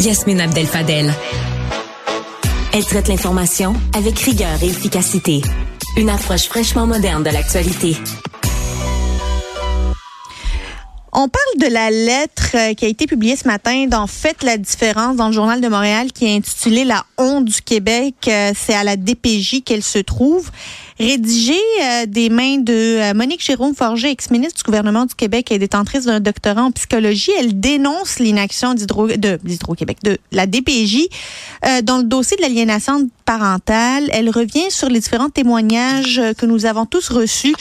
Yasmine Abdel Fadel. Elle traite l'information avec rigueur et efficacité. Une approche fraîchement moderne de l'actualité. On parle de la lettre euh, qui a été publiée ce matin dans Faites la différence dans le journal de Montréal qui est intitulée La honte du Québec. Euh, c'est à la DPJ qu'elle se trouve. Rédigée euh, des mains de Monique Jérôme Forger, ex-ministre du gouvernement du Québec et détentrice d'un doctorat en psychologie, elle dénonce l'inaction d'Hydro, de d'Hydro-Québec, de la DPJ dans le dossier de l'aliénation parentale. Elle revient sur les différents témoignages que nous avons tous reçus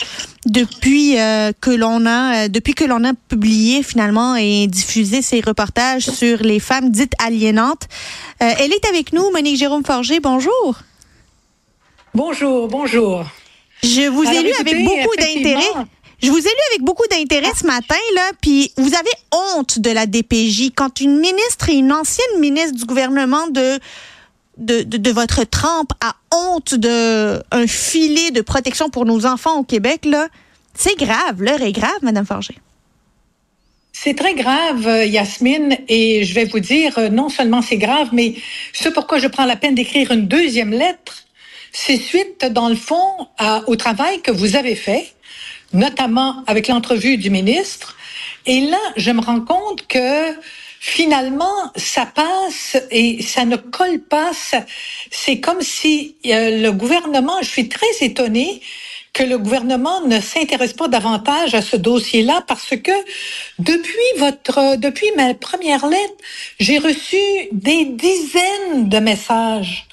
depuis que l'on a depuis que l'on a publié finalement et diffusé ses reportages sur les femmes dites aliénantes. Euh, elle est avec nous, Monique Jérôme Forger. Bonjour. Bonjour, bonjour. Je vous ai lu avec beaucoup d'intérêt. Je vous ai lu avec beaucoup d'intérêt ce matin, là, puis vous avez honte de la DPJ quand une ministre et une ancienne ministre du gouvernement de, de, de, de votre trempe a honte d'un filet de protection pour nos enfants au Québec, là. C'est grave, l'heure est grave, Madame Forger. C'est très grave, Yasmine, et je vais vous dire, euh, non seulement c'est grave, mais ce pourquoi je prends la peine d'écrire une deuxième lettre, c'est suite, dans le fond, au travail que vous avez fait, notamment avec l'entrevue du ministre. Et là, je me rends compte que finalement, ça passe et ça ne colle pas. C'est comme si euh, le gouvernement, je suis très étonnée, que le gouvernement ne s'intéresse pas davantage à ce dossier-là parce que depuis votre, depuis ma première lettre, j'ai reçu des dizaines de messages.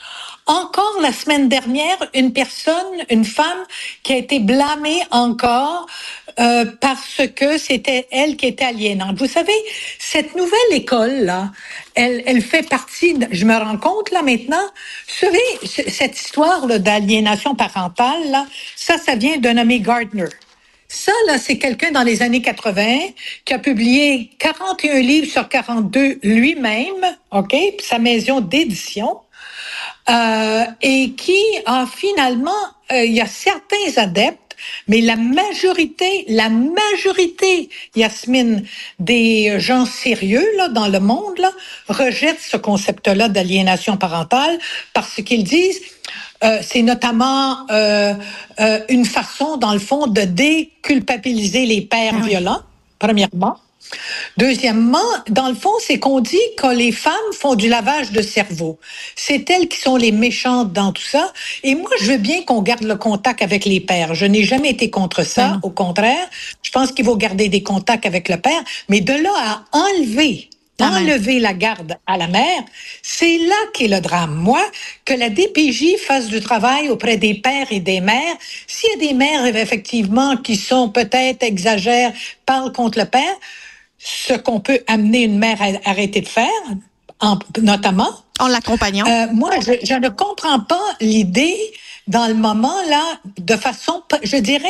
Encore la semaine dernière, une personne, une femme qui a été blâmée encore euh, parce que c'était elle qui était aliénante. Vous savez, cette nouvelle école-là, elle, elle fait partie, de, je me rends compte là maintenant, savez, cette histoire d'aliénation parentale, là, ça, ça vient d'un nommé Gardner. Ça, là, c'est quelqu'un dans les années 80 qui a publié 41 livres sur 42 lui-même, OK, sa maison d'édition, euh, et qui a finalement, euh, il y a certains adeptes mais la majorité, la majorité, Yasmine, des gens sérieux là, dans le monde là, rejettent ce concept-là d'aliénation parentale parce qu'ils disent euh, c'est notamment euh, euh, une façon, dans le fond, de déculpabiliser les pères ah violents, premièrement. Deuxièmement, dans le fond, c'est qu'on dit que les femmes font du lavage de cerveau. C'est elles qui sont les méchantes dans tout ça. Et moi, je veux bien qu'on garde le contact avec les pères. Je n'ai jamais été contre ça. Ah Au contraire, je pense qu'il faut garder des contacts avec le père. Mais de là à enlever ah enlever la garde à la mère, c'est là qu'est le drame. Moi, que la DPJ fasse du travail auprès des pères et des mères, s'il y a des mères effectivement qui sont peut-être exagèrent, parlent contre le père, ce qu'on peut amener une mère à arrêter de faire, en, notamment. En l'accompagnant. Euh, moi, je, je, ne comprends pas l'idée dans le moment là, de façon, je dirais,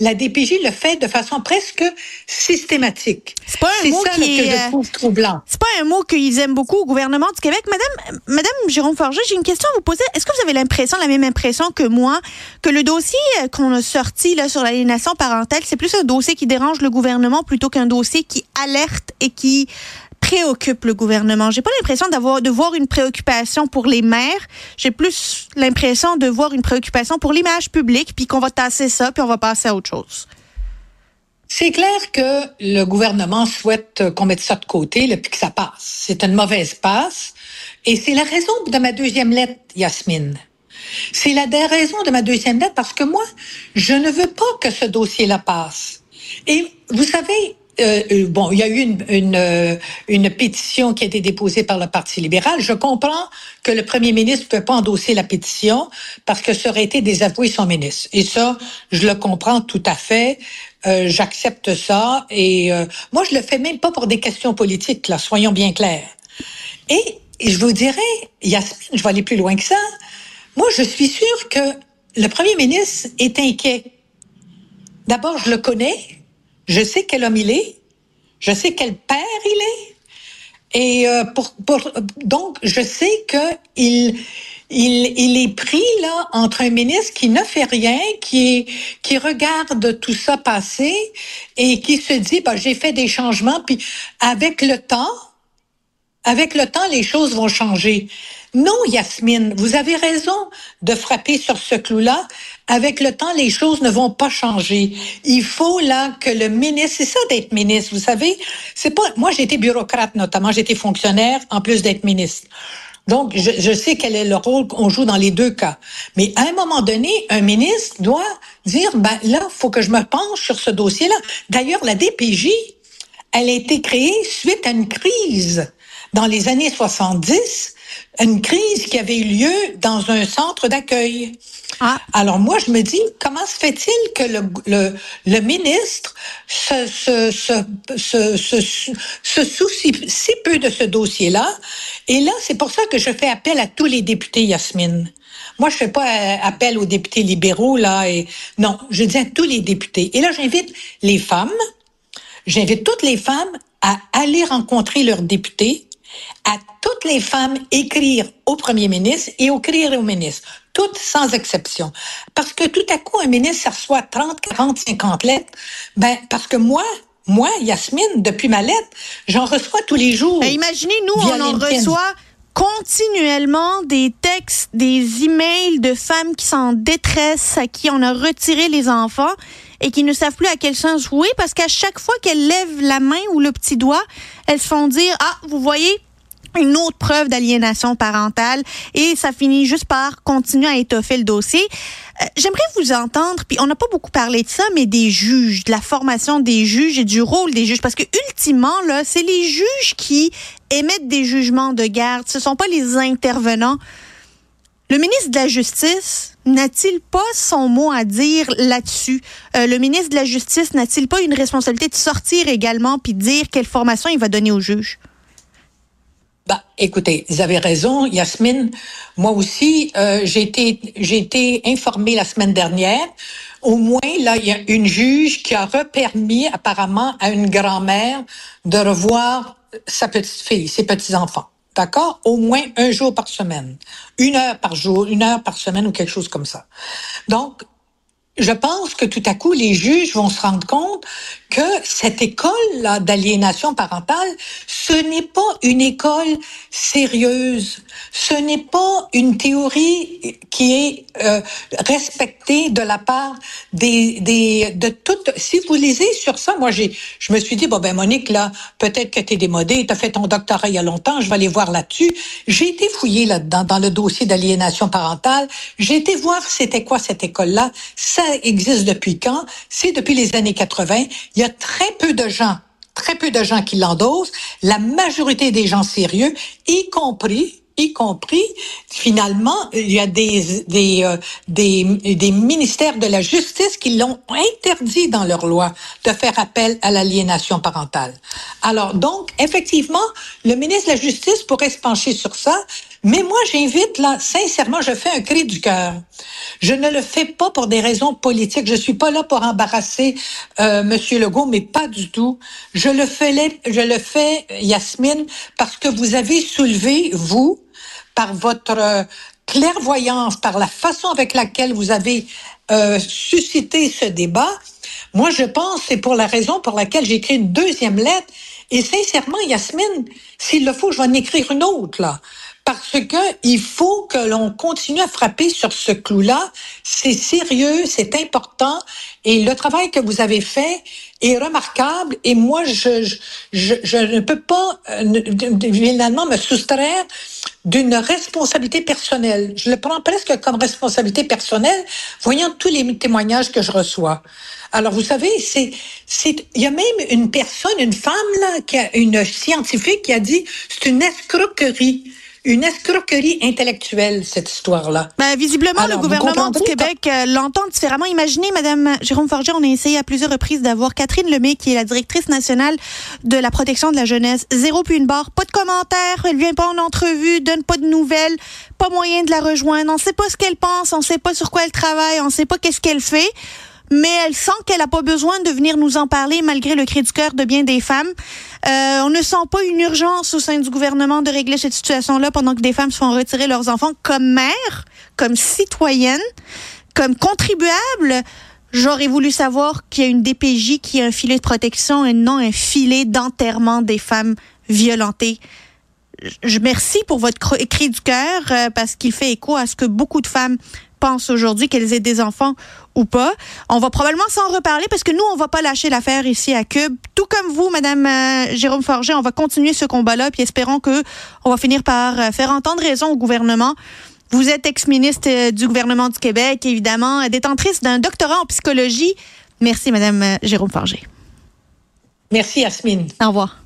la DPJ le fait de façon presque systématique. C'est pas un mot ça qui que je trouve troublant. C'est pas un mot qu'ils aiment beaucoup au gouvernement du Québec, Madame, Madame Jérôme Forger. J'ai une question à vous poser. Est-ce que vous avez l'impression, la même impression que moi, que le dossier qu'on a sorti là sur l'aliénation parentale, c'est plus un dossier qui dérange le gouvernement plutôt qu'un dossier qui alerte et qui préoccupe le gouvernement. J'ai pas l'impression d'avoir de voir une préoccupation pour les maires. J'ai plus l'impression de voir une préoccupation pour l'image publique, puis qu'on va tasser ça, puis on va passer à autre chose. C'est clair que le gouvernement souhaite qu'on mette ça de côté, là, puis que ça passe. C'est une mauvaise passe. Et c'est la raison de ma deuxième lettre, Yasmine. C'est la raison de ma deuxième lettre parce que moi, je ne veux pas que ce dossier-là passe. Et vous savez, euh, euh, bon, il y a eu une, euh, une, pétition qui a été déposée par le Parti libéral. Je comprends que le premier ministre ne peut pas endosser la pétition parce que ça aurait été désavouer son ministre. Et ça, je le comprends tout à fait. J'accepte ça. Et moi, je le fais même pas pour des questions politiques, là, soyons bien clairs. Et, et je vous dirais, Yasmine, je vais aller plus loin que ça. Moi, je suis sûre que le premier ministre est inquiet. D'abord, je le connais. Je sais quel homme il est. Je sais quel père il est. Et euh, pour, pour, donc, je sais que il, il, est pris là entre un ministre qui ne fait rien, qui, qui regarde tout ça passer et qui se dit, bah, j'ai fait des changements, puis avec le temps, avec le temps, les choses vont changer. Non, Yasmine, vous avez raison de frapper sur ce clou-là. Avec le temps, les choses ne vont pas changer. Il faut là que le ministre, c'est ça d'être ministre, vous savez, c'est pas, moi été bureaucrate notamment, été fonctionnaire en plus d'être ministre. Donc, je, je, sais quel est le rôle qu'on joue dans les deux cas. Mais à un moment donné, un ministre doit dire, ben là, faut que je me penche sur ce dossier-là. D'ailleurs, la DPJ, elle a été créée suite à une crise dans les années 70, une crise qui avait eu lieu dans un centre d'accueil. Ah. Alors moi, je me dis, comment se fait-il que le, le, le ministre se, se, se, se, se soucie si peu de ce dossier-là? Et là, c'est pour ça que je fais appel à tous les députés, Yasmine. Moi, je fais pas euh, appel aux députés libéraux, là, et non, je dis à tous les députés. Et là, j'invite les femmes, j'invite toutes les femmes à aller rencontrer leurs députés, à toutes les femmes écrire au premier ministre et écrire au ministre, toutes sans exception. Parce que tout à coup, un ministre ça reçoit 30, 40, 50 lettres. Ben, parce que moi, moi, Yasmine, depuis ma lettre, j'en reçois tous les jours. Ben, imaginez, nous, on en reçoit continuellement des textes, des emails de femmes qui sont en détresse, à qui on a retiré les enfants et qui ne savent plus à quel sens jouer parce qu'à chaque fois qu'elles lèvent la main ou le petit doigt, elles se font dire, ah, vous voyez, une autre preuve d'aliénation parentale et ça finit juste par continuer à étoffer le dossier. Euh, j'aimerais vous entendre, puis on n'a pas beaucoup parlé de ça, mais des juges, de la formation des juges et du rôle des juges, parce que ultimement, là, c'est les juges qui émettent des jugements de garde, ce sont pas les intervenants. Le ministre de la Justice n'a-t-il pas son mot à dire là-dessus? Euh, le ministre de la Justice n'a-t-il pas une responsabilité de sortir également puis dire quelle formation il va donner aux juges? Bah, écoutez, vous avez raison, Yasmine. Moi aussi, euh, j'ai été, été informée la semaine dernière. Au moins, là, il y a une juge qui a repermis apparemment à une grand-mère de revoir sa petite fille, ses petits enfants. D'accord? Au moins un jour par semaine. Une heure par jour, une heure par semaine ou quelque chose comme ça. Donc, je pense que tout à coup, les juges vont se rendre compte que cette école-là d'aliénation parentale, ce n'est pas une école sérieuse. Ce n'est pas une théorie qui est euh, respectée de la part des, des de toutes. Si vous lisez sur ça, moi j'ai, je me suis dit bon ben Monique là, peut-être que t'es démodée, t'as fait ton doctorat il y a longtemps, je vais aller voir là-dessus. J'ai été fouillée là-dedans dans le dossier d'aliénation parentale. J'ai été voir c'était quoi cette école-là. Existe depuis quand? C'est depuis les années 80. Il y a très peu de gens, très peu de gens qui l'endossent. La majorité des gens sérieux, y compris y compris finalement il y a des des, euh, des des ministères de la justice qui l'ont interdit dans leur loi de faire appel à l'aliénation parentale. Alors donc effectivement, le ministre de la Justice pourrait se pencher sur ça, mais moi, j'invite là, sincèrement, je fais un cri du cœur. Je ne le fais pas pour des raisons politiques. Je suis pas là pour embarrasser euh, Monsieur Legault, mais pas du tout. Je le fais, je le fais, Yasmine, parce que vous avez soulevé vous, par votre euh, clairvoyance, par la façon avec laquelle vous avez euh, suscité ce débat. Moi, je pense c'est pour la raison pour laquelle j'ai écrit une deuxième lettre. Et sincèrement, Yasmine, s'il le faut, je vais en écrire une autre là parce que il faut que l'on continue à frapper sur ce clou-là. C'est sérieux, c'est important, et le travail que vous avez fait est remarquable. Et moi, je je, je, ne peux pas euh, finalement me soustraire d'une responsabilité personnelle. Je le prends presque comme responsabilité personnelle, voyant tous les témoignages que je reçois. Alors, vous savez, c'est, c'est, il y a même une personne, une femme là, qui a, une scientifique qui a dit, c'est une escroquerie une escroquerie intellectuelle, cette histoire-là. Ben, visiblement, le gouvernement du Québec euh, l'entend différemment. Imaginez, Madame Jérôme Forger, on a essayé à plusieurs reprises d'avoir Catherine Lemay, qui est la directrice nationale de la protection de la jeunesse. Zéro puis une barre, pas de commentaires, elle vient pas en entrevue, donne pas de nouvelles, pas moyen de la rejoindre. On sait pas ce qu'elle pense, on sait pas sur quoi elle travaille, on sait pas qu'est-ce qu'elle fait mais elle sent qu'elle n'a pas besoin de venir nous en parler malgré le cri du cœur de bien des femmes. Euh, on ne sent pas une urgence au sein du gouvernement de régler cette situation-là pendant que des femmes se font retirer leurs enfants comme mères, comme citoyennes, comme contribuables. J'aurais voulu savoir qu'il y a une DPJ qui a un filet de protection et non un filet d'enterrement des femmes violentées. je merci pour votre cri du cœur euh, parce qu'il fait écho à ce que beaucoup de femmes pensent aujourd'hui, qu'elles aient des enfants ou pas. On va probablement s'en reparler parce que nous, on va pas lâcher l'affaire ici à Cube. Tout comme vous, Madame euh, Jérôme Forger, on va continuer ce combat-là, puis espérons que on va finir par euh, faire entendre raison au gouvernement. Vous êtes ex-ministre du gouvernement du Québec, évidemment, détentrice d'un doctorat en psychologie. Merci, Madame Jérôme Forger. Merci, Yasmine. Au revoir.